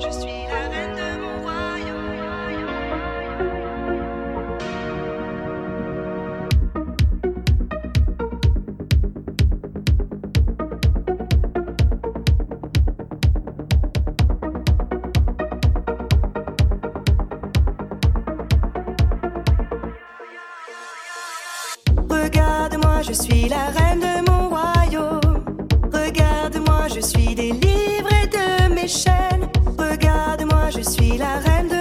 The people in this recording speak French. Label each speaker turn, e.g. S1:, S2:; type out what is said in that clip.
S1: Je suis la reine de mon royaume. Regarde-moi, je suis la reine de mon royaume. Regarde-moi, je suis délivrée de mes chaînes. Je suis la reine de